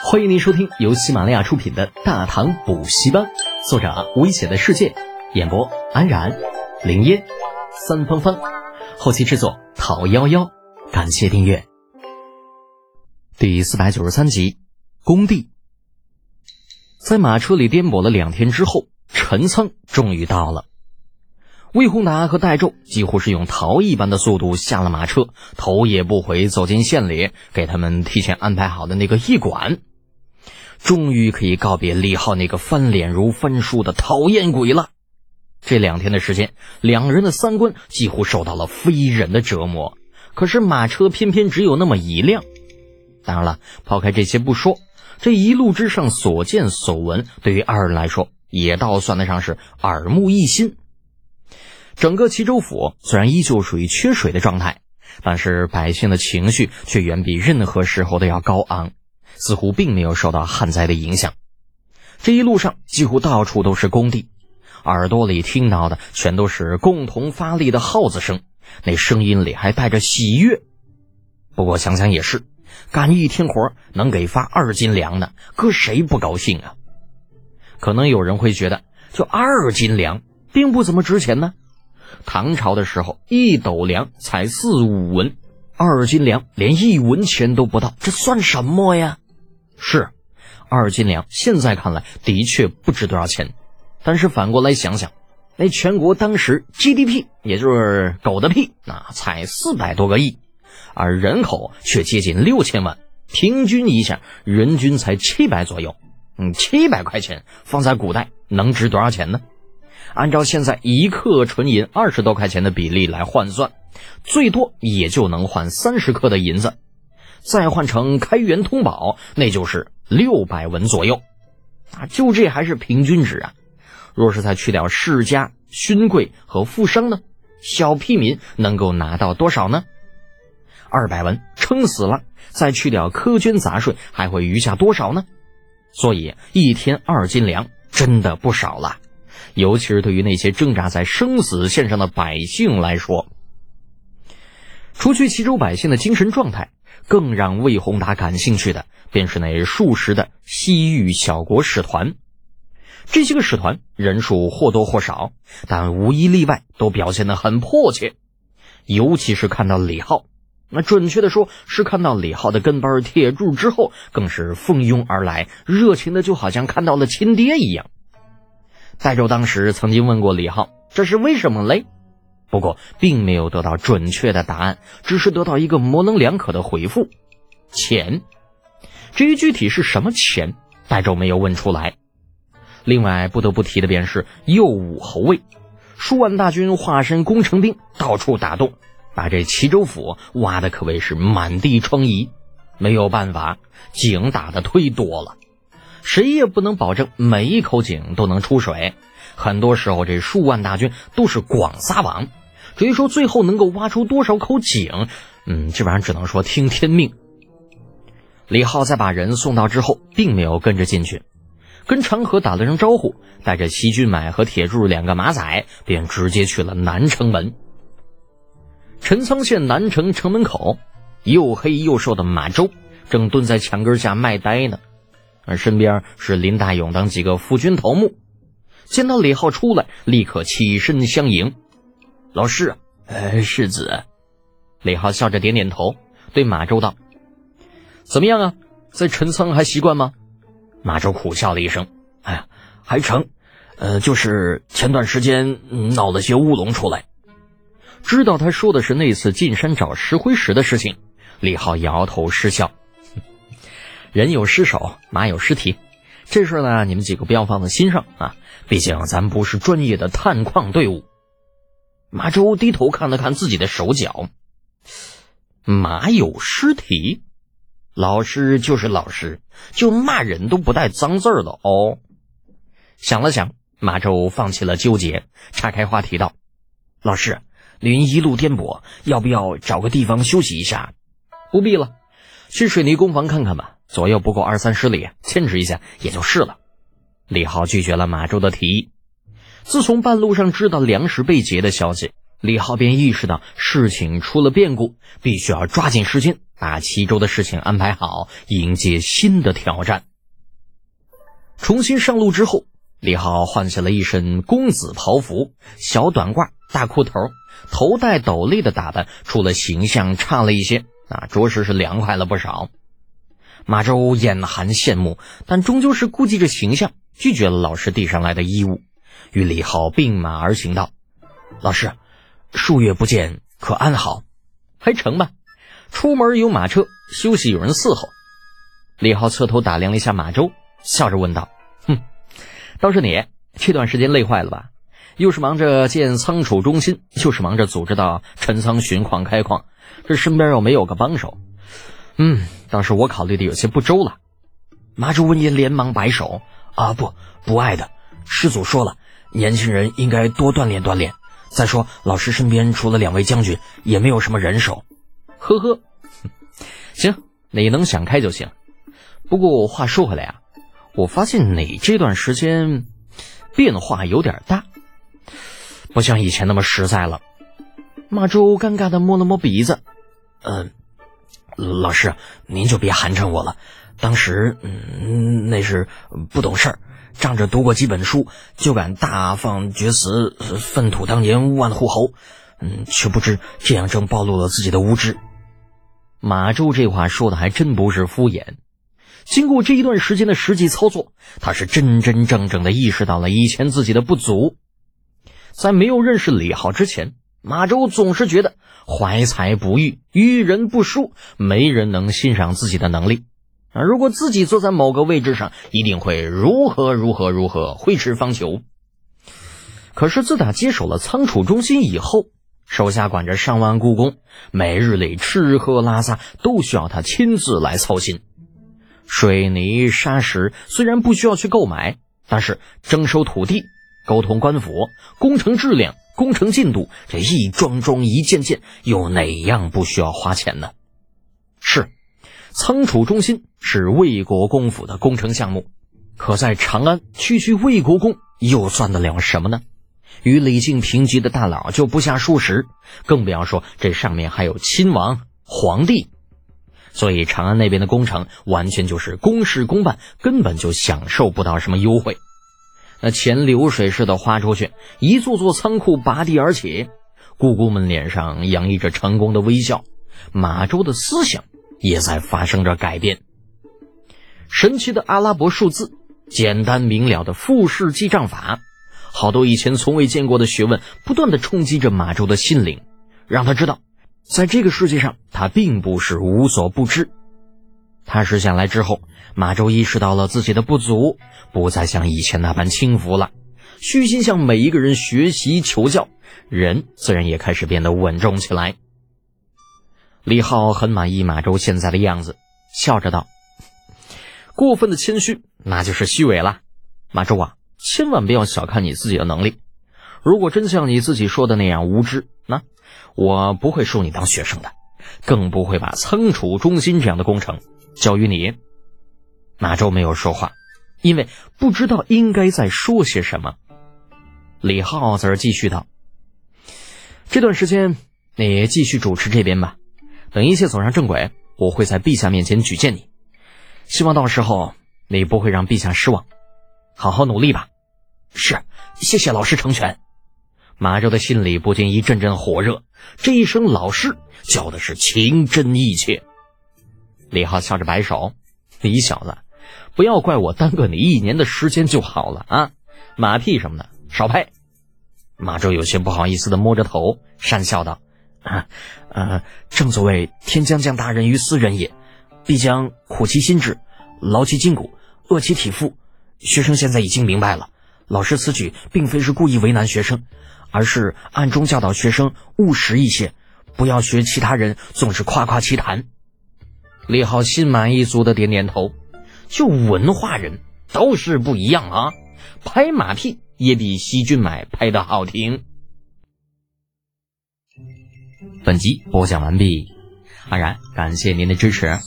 欢迎您收听由喜马拉雅出品的《大唐补习班》，作者危险的世界，演播安然、林烟、三芳芳，后期制作陶幺幺。感谢订阅。第四百九十三集，工地。在马车里颠簸了两天之后，陈仓终于到了。魏宏达和戴胄几乎是用逃一般的速度下了马车，头也不回走进县里，给他们提前安排好的那个驿馆。终于可以告别李浩那个翻脸如翻书的讨厌鬼了。这两天的时间，两人的三观几乎受到了非人的折磨。可是马车偏偏只有那么一辆。当然了，抛开这些不说，这一路之上所见所闻，对于二人来说也倒算得上是耳目一新。整个齐州府虽然依旧属于缺水的状态，但是百姓的情绪却远比任何时候都要高昂。似乎并没有受到旱灾的影响，这一路上几乎到处都是工地，耳朵里听到的全都是共同发力的号子声，那声音里还带着喜悦。不过想想也是，干一天活能给发二斤粮的，搁谁不高兴啊？可能有人会觉得，就二斤粮并不怎么值钱呢。唐朝的时候，一斗粮才四五文，二斤粮连一文钱都不到，这算什么呀？是，二斤粮现在看来的确不值多少钱，但是反过来想想，那全国当时 GDP 也就是狗的屁，那才四百多个亿，而人口却接近六千万，平均一下人均才七百左右，嗯，七百块钱放在古代能值多少钱呢？按照现在一克纯银二十多块钱的比例来换算，最多也就能换三十克的银子。再换成开元通宝，那就是六百文左右，啊，就这还是平均值啊。若是再去掉世家、勋贵和富商呢，小屁民能够拿到多少呢？二百文撑死了，再去掉苛捐杂税，还会余下多少呢？所以一天二斤粮真的不少了，尤其是对于那些挣扎在生死线上的百姓来说。除去齐州百姓的精神状态。更让魏宏达感兴趣的，便是那数十的西域小国使团。这些个使团人数或多或少，但无一例外都表现得很迫切。尤其是看到李浩，那准确的说是看到李浩的跟班铁柱之后，更是蜂拥而来，热情的就好像看到了亲爹一样。戴州当时曾经问过李浩：“这是为什么嘞？”不过，并没有得到准确的答案，只是得到一个模棱两可的回复：钱。至于具体是什么钱，戴州没有问出来。另外，不得不提的便是右武侯卫，数万大军化身工程兵，到处打洞，把这齐州府挖的可谓是满地疮痍。没有办法，井打的忒多了，谁也不能保证每一口井都能出水。很多时候，这数万大军都是广撒网。至于说最后能够挖出多少口井，嗯，基本上只能说听天命。李浩在把人送到之后，并没有跟着进去，跟长河打了声招呼，带着齐军买和铁柱两个马仔，便直接去了南城门。陈仓县南城城门口，又黑又瘦的马周正蹲在墙根下卖呆呢，而身边是林大勇等几个副军头目，见到李浩出来，立刻起身相迎。老师，呃，世子，李浩笑着点点头，对马周道：“怎么样啊，在陈仓还习惯吗？”马周苦笑了一声：“哎呀，还成，呃，就是前段时间闹了些乌龙出来。”知道他说的是那次进山找石灰石的事情，李浩摇头失笑：“人有失手，马有失蹄，这事呢，你们几个不要放在心上啊，毕竟咱不是专业的探矿队伍。”马周低头看了看自己的手脚，马有尸体，老师就是老师，就骂人都不带脏字的哦。想了想，马周放弃了纠结，岔开话题道：“老师，您一路颠簸，要不要找个地方休息一下？”不必了，去水泥工房看看吧，左右不过二三十里，坚持一下也就是了。李浩拒绝了马周的提议。自从半路上知道粮食被劫的消息，李浩便意识到事情出了变故，必须要抓紧时间把齐州的事情安排好，迎接新的挑战。重新上路之后，李浩换下了一身公子袍服，小短褂、大裤头，头戴斗笠的打扮，除了形象差了一些，啊，着实是凉快了不少。马周眼含羡慕，但终究是顾忌着形象，拒绝了老师递上来的衣物，与李浩并马而行道：“老师。”数月不见，可安好？还成吧。出门有马车，休息有人伺候。李浩侧头打量了一下马周，笑着问道：“哼，倒是你这段时间累坏了吧？又是忙着建仓储中心，又是忙着组织到陈仓巡矿开矿，这身边又没有个帮手。嗯，倒是我考虑的有些不周了。”马周闻言连忙摆手：“啊，不，不爱的。师祖说了，年轻人应该多锻炼锻炼。”再说，老师身边除了两位将军，也没有什么人手。呵呵，行，你能想开就行。不过话说回来啊，我发现你这段时间变化有点大，不像以前那么实在了。马周尴尬的摸了摸鼻子，嗯，老师，您就别寒碜我了。当时，嗯，那是不懂事儿。仗着读过几本书，就敢大放厥词，粪土当年万户侯，嗯，却不知这样正暴露了自己的无知。马周这话说的还真不是敷衍。经过这一段时间的实际操作，他是真真正正的意识到了以前自己的不足。在没有认识李浩之前，马周总是觉得怀才不遇，遇人不淑，没人能欣赏自己的能力。啊！如果自己坐在某个位置上，一定会如何如何如何挥斥方遒。可是自打接手了仓储中心以后，手下管着上万雇工，每日里吃喝拉撒都需要他亲自来操心。水泥沙石虽然不需要去购买，但是征收土地、沟通官府、工程质量、工程进度，这一桩桩一件件，有哪样不需要花钱呢？仓储中心是魏国公府的工程项目，可在长安区区魏国公又算得了什么呢？与李靖平级的大佬就不下数十，更不要说这上面还有亲王、皇帝。所以长安那边的工程完全就是公事公办，根本就享受不到什么优惠。那钱流水似的花出去，一座座仓库拔地而起，姑姑们脸上洋溢着成功的微笑。马周的思想。也在发生着改变。神奇的阿拉伯数字，简单明了的复式记账法，好多以前从未见过的学问，不断的冲击着马周的心灵，让他知道，在这个世界上，他并不是无所不知。踏实下来之后，马周意识到了自己的不足，不再像以前那般轻浮了，虚心向每一个人学习求教，人自然也开始变得稳重起来。李浩很满意马周现在的样子，笑着道：“过分的谦虚，那就是虚伪了。马周啊，千万不要小看你自己的能力。如果真像你自己说的那样无知，那我不会收你当学生的，更不会把仓储中心这样的工程交于你。”马周没有说话，因为不知道应该再说些什么。李浩则是继续道：“这段时间你继续主持这边吧。”等一切走上正轨，我会在陛下面前举荐你。希望到时候你不会让陛下失望，好好努力吧。是，谢谢老师成全。马周的心里不禁一阵阵火热，这一声“老师”叫的是情真意切。李浩笑着摆手：“你小子，不要怪我耽搁你一年的时间就好了啊！马屁什么的少拍。”马周有些不好意思的摸着头，讪笑道。啊，呃，正所谓天将降大任于斯人也，必将苦其心志，劳其筋骨，饿其体肤。学生现在已经明白了，老师此举并非是故意为难学生，而是暗中教导学生务实一些，不要学其他人总是夸夸其谈。李浩心满意足的点点头，就文化人都是不一样啊，拍马屁也比细菌买拍的好听。本集播讲完毕，安然感谢您的支持。